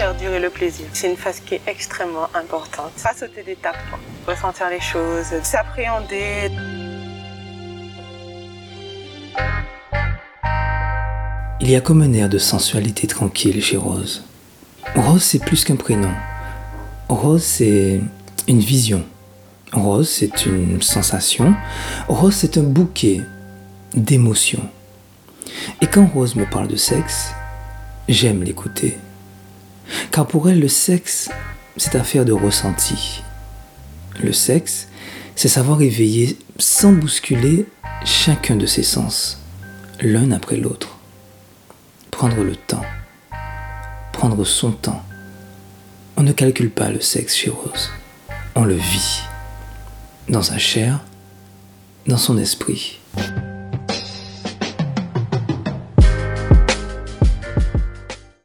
faire durer le plaisir. C'est une phase qui est extrêmement importante. Pas sauter d'étape, ressentir les choses, s'appréhender. Il y a comme un air de sensualité tranquille chez Rose. Rose, c'est plus qu'un prénom. Rose, c'est une vision. Rose, c'est une sensation. Rose, c'est un bouquet d'émotions. Et quand Rose me parle de sexe, j'aime l'écouter. Car pour elle, le sexe, c'est affaire de ressenti. Le sexe, c'est savoir éveiller sans bousculer chacun de ses sens, l'un après l'autre. Prendre le temps, prendre son temps. On ne calcule pas le sexe chez Rose, on le vit, dans sa chair, dans son esprit.